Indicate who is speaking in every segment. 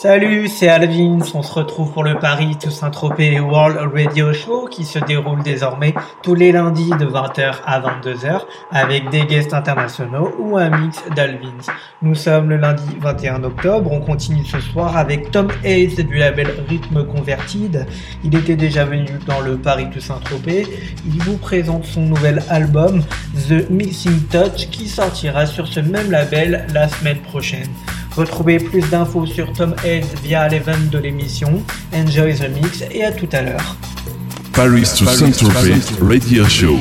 Speaker 1: Salut, c'est Alvin. On se retrouve pour le Paris to Saint-Tropez World Radio Show qui se déroule désormais tous les lundis de 20h à 22h avec des guests internationaux ou un mix d'Alvins. Nous sommes le lundi 21 octobre. On continue ce soir avec Tom Hayes du label Rhythm Converted. Il était déjà venu dans le Paris to Saint-Tropez. Il vous présente son nouvel album The Missing Touch qui sortira sur ce même label la semaine prochaine. Retrouvez plus d'infos sur Tom Hayes via l'event de l'émission. Enjoy the mix et à tout à l'heure.
Speaker 2: Paris to Saint-Tropez Radio Show.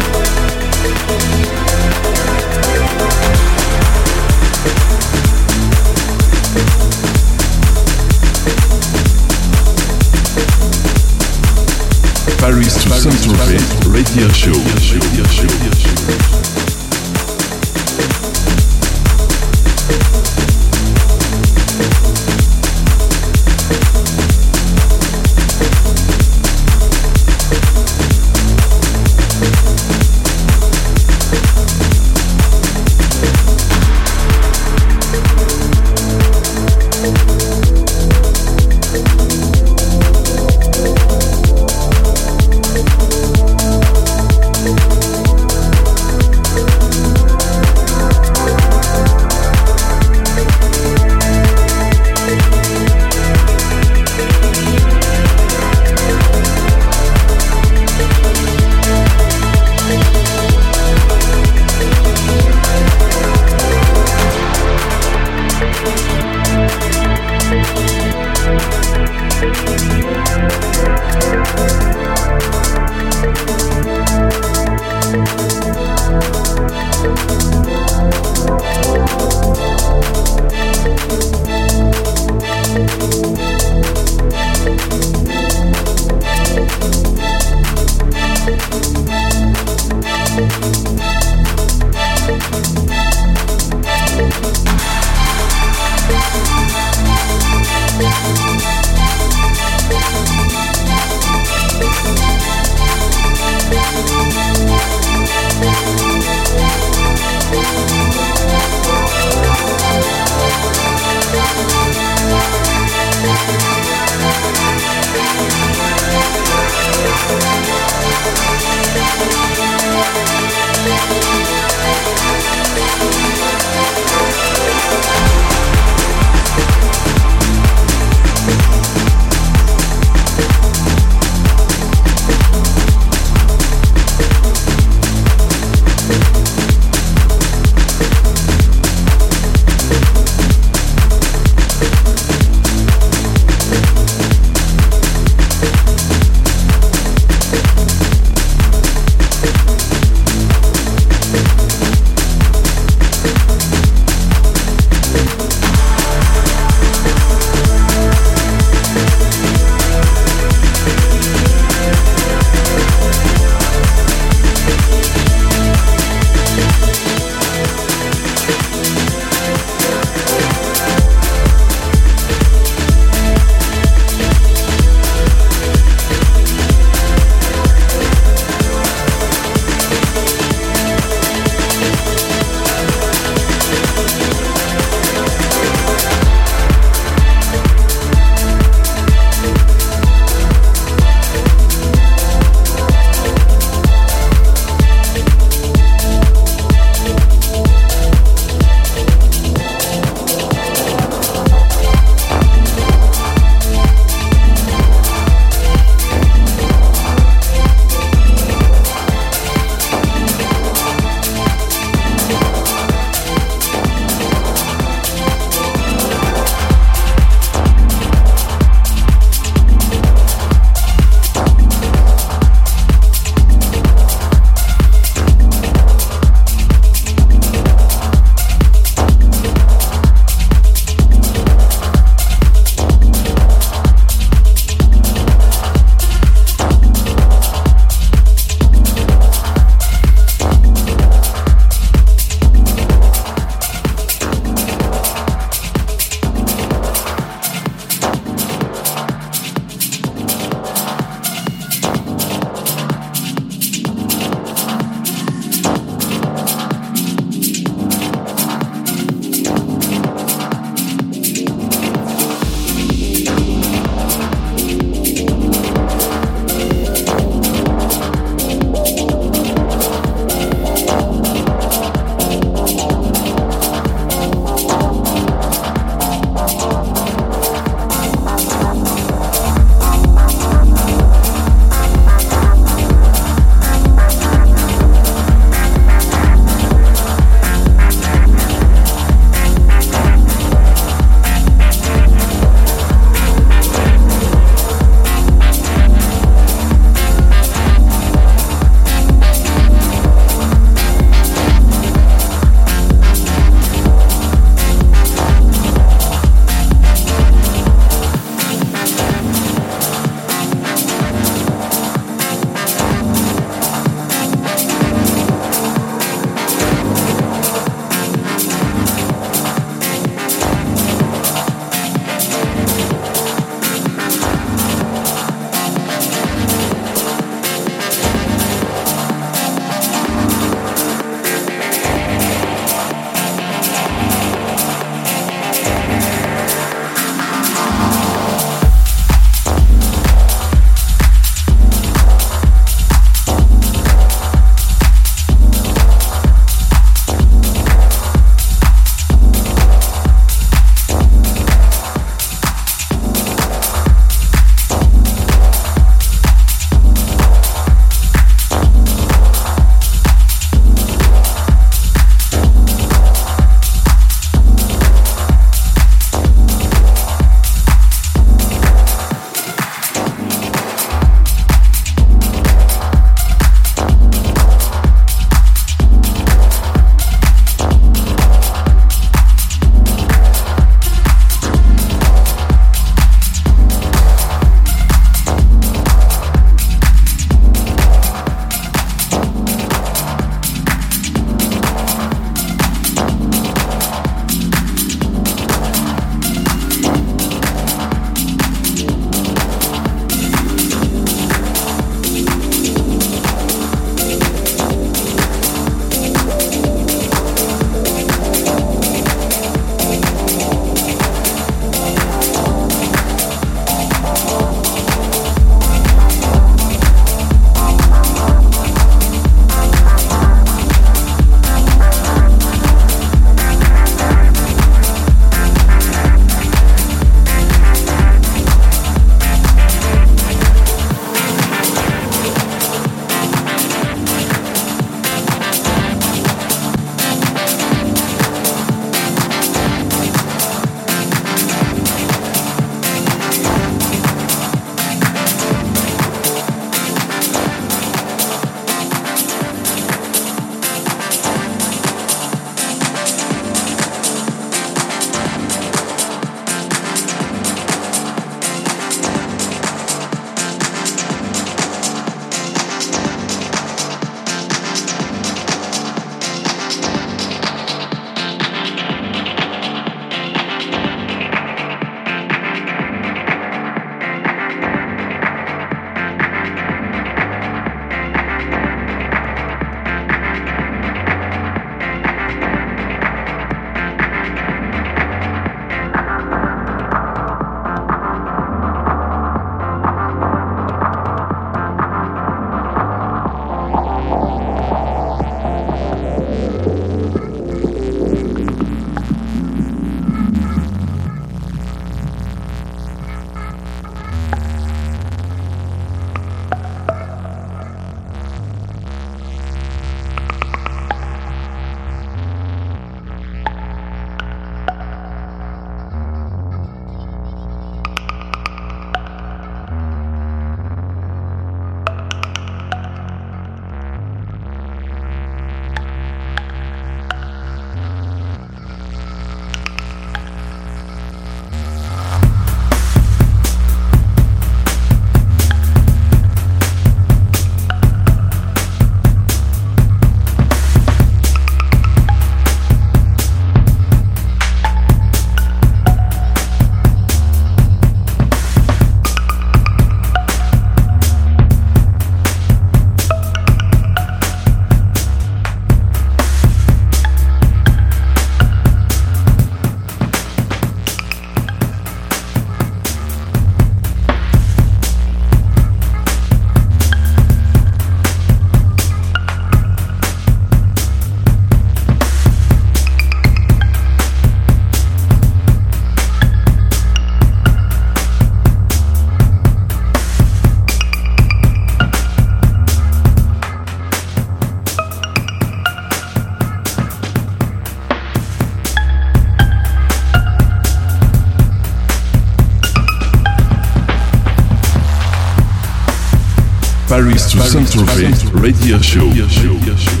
Speaker 2: Paris to Saint-Tropez Radio Show.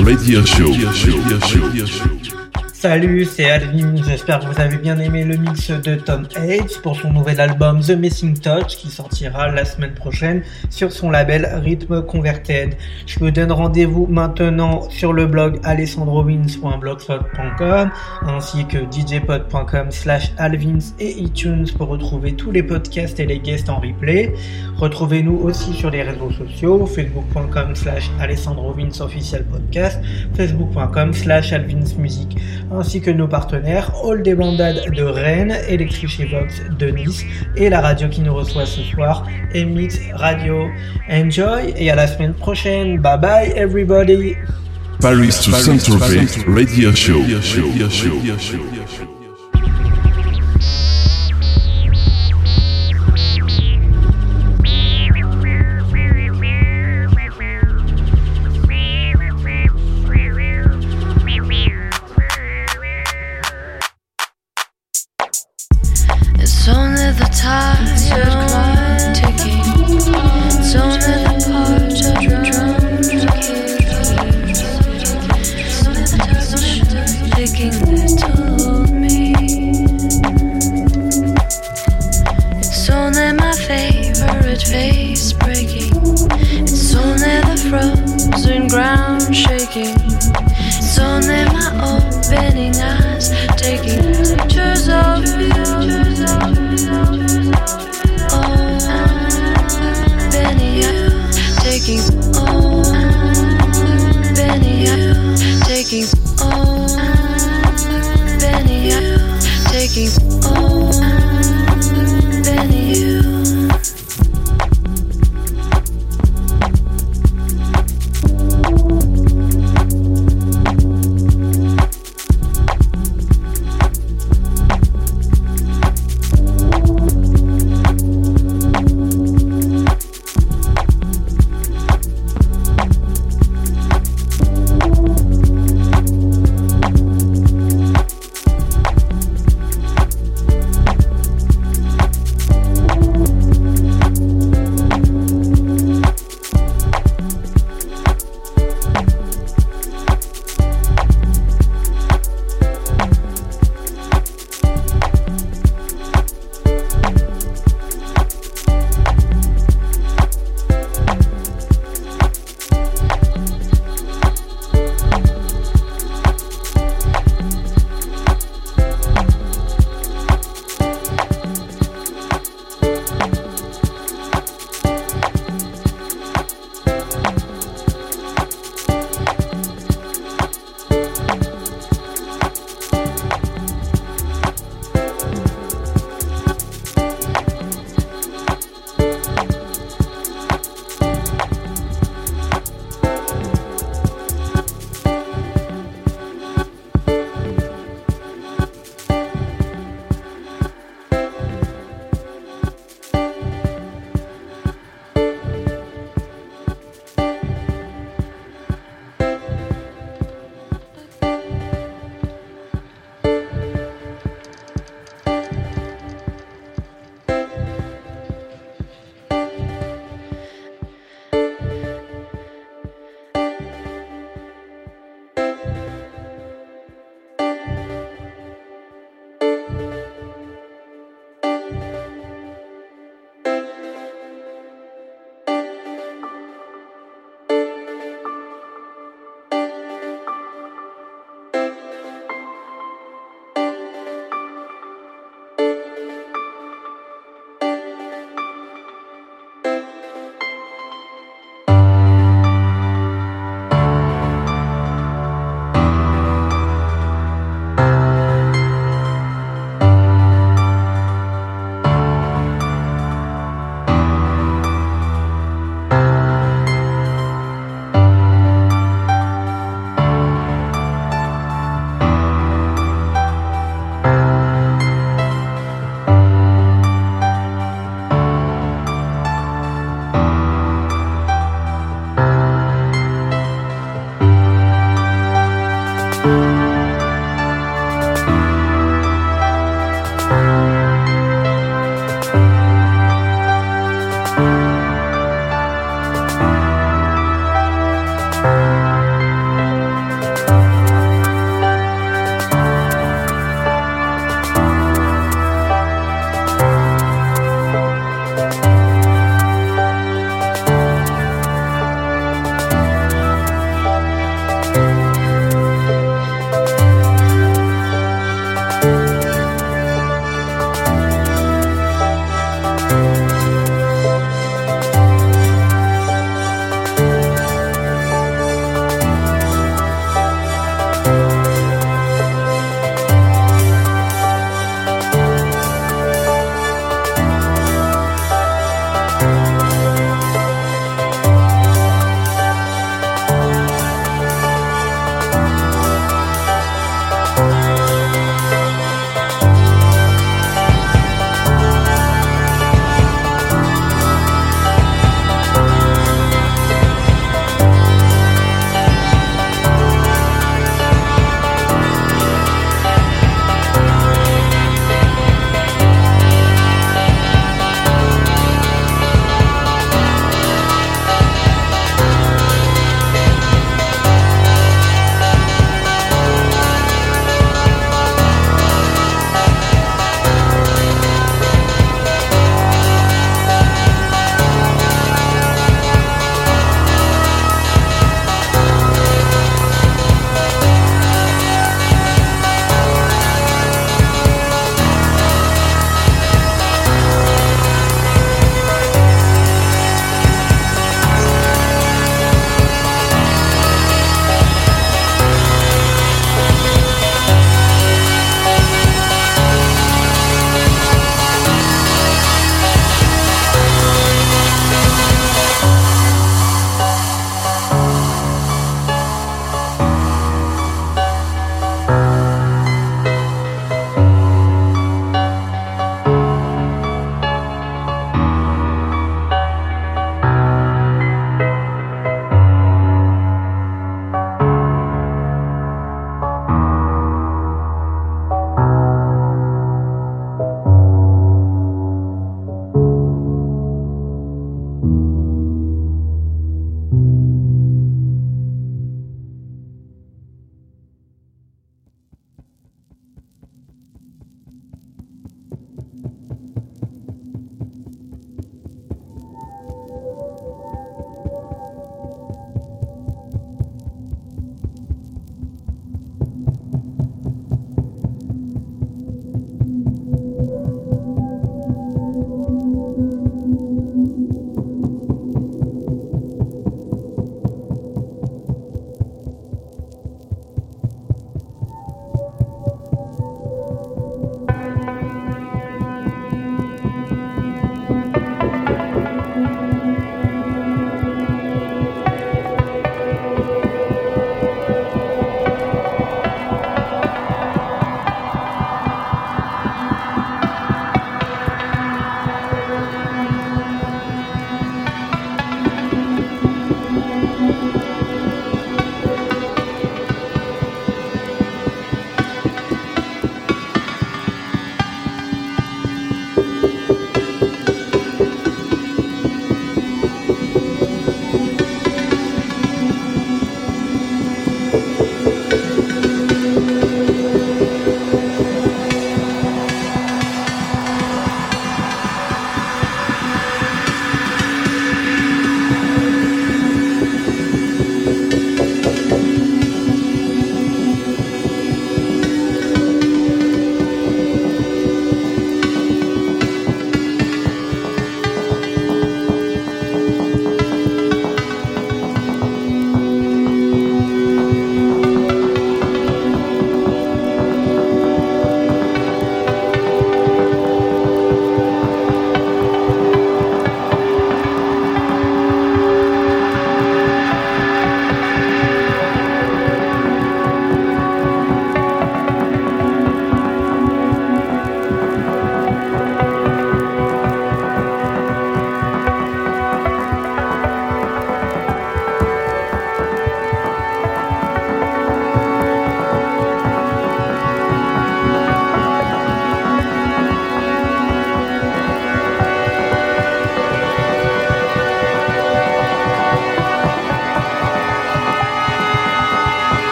Speaker 2: To Saint-Tropez Radio Show.
Speaker 1: Salut, c'est Alvin, j'espère que vous avez bien aimé le mix de Tom Hates pour son nouvel album The Missing Touch qui sortira la semaine prochaine sur son label Rhythm Converted. Je vous donne rendez-vous maintenant sur le blog alessandrowins.blogspot.com ainsi que djpod.com slash alvins et iTunes pour retrouver tous les podcasts et les guests en replay. Retrouvez-nous aussi sur les réseaux sociaux, facebook.com slash alessandrovins official podcast, facebook.com slash alvinsmusic ainsi que nos partenaires All des Bandades de Rennes, Electric Vox de Nice et la radio qui nous reçoit ce soir, MX Radio. Enjoy et à la semaine prochaine. Bye bye everybody.
Speaker 2: Paris to Saint-Tropez Radio Show.
Speaker 3: Bye.